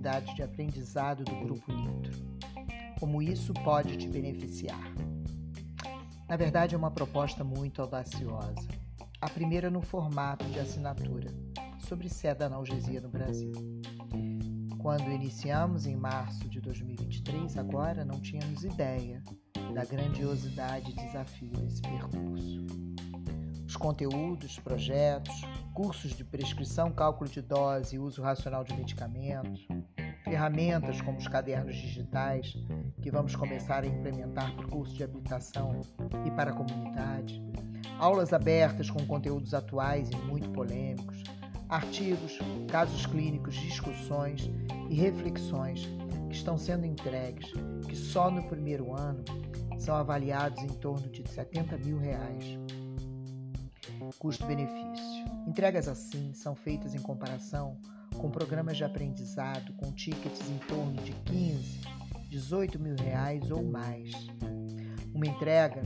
atividades de aprendizado do Grupo Nitro. Como isso pode te beneficiar? Na verdade, é uma proposta muito audaciosa. A primeira no formato de assinatura sobre seda analgesia no Brasil. Quando iniciamos em março de 2023, agora não tínhamos ideia da grandiosidade e desafio desse percurso. Os conteúdos, projetos, cursos de prescrição, cálculo de dose e uso racional de medicamentos, ferramentas como os cadernos digitais, que vamos começar a implementar para o curso de habitação e para a comunidade, aulas abertas com conteúdos atuais e muito polêmicos, artigos, casos clínicos, discussões e reflexões que estão sendo entregues, que só no primeiro ano são avaliados em torno de 70 mil reais. Custo-benefício. Entregas assim são feitas em comparação com programas de aprendizado com tickets em torno de 15, 18 mil reais ou mais. Uma entrega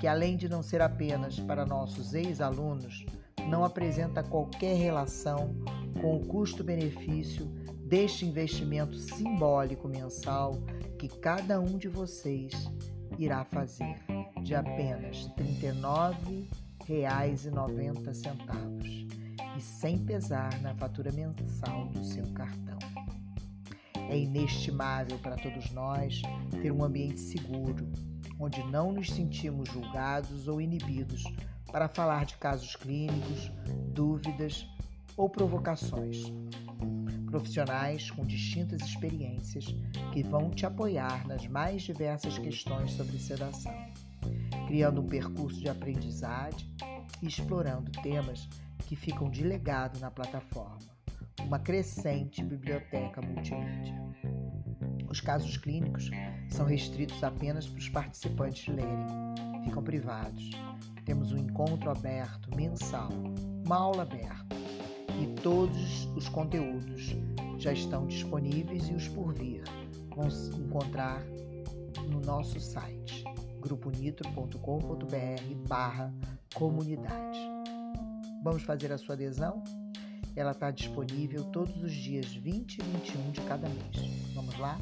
que, além de não ser apenas para nossos ex-alunos, não apresenta qualquer relação com o custo-benefício deste investimento simbólico mensal que cada um de vocês irá fazer de apenas R$ 39,90 e sem pesar na fatura mensal do seu cartão. É inestimável para todos nós ter um ambiente seguro, onde não nos sentimos julgados ou inibidos para falar de casos clínicos, dúvidas ou provocações. Profissionais com distintas experiências que vão te apoiar nas mais diversas questões sobre sedação, criando um percurso de aprendizagem e explorando temas que ficam de legado na plataforma, uma crescente biblioteca multimídia. Os casos clínicos são restritos apenas para os participantes lerem, ficam privados. Temos um encontro aberto mensal, uma aula aberta, e todos os conteúdos já estão disponíveis e os por vir. Vão se encontrar no nosso site gruponitro.com.br barra comunidade. Vamos fazer a sua adesão? Ela está disponível todos os dias 20 e 21 de cada mês. Vamos lá?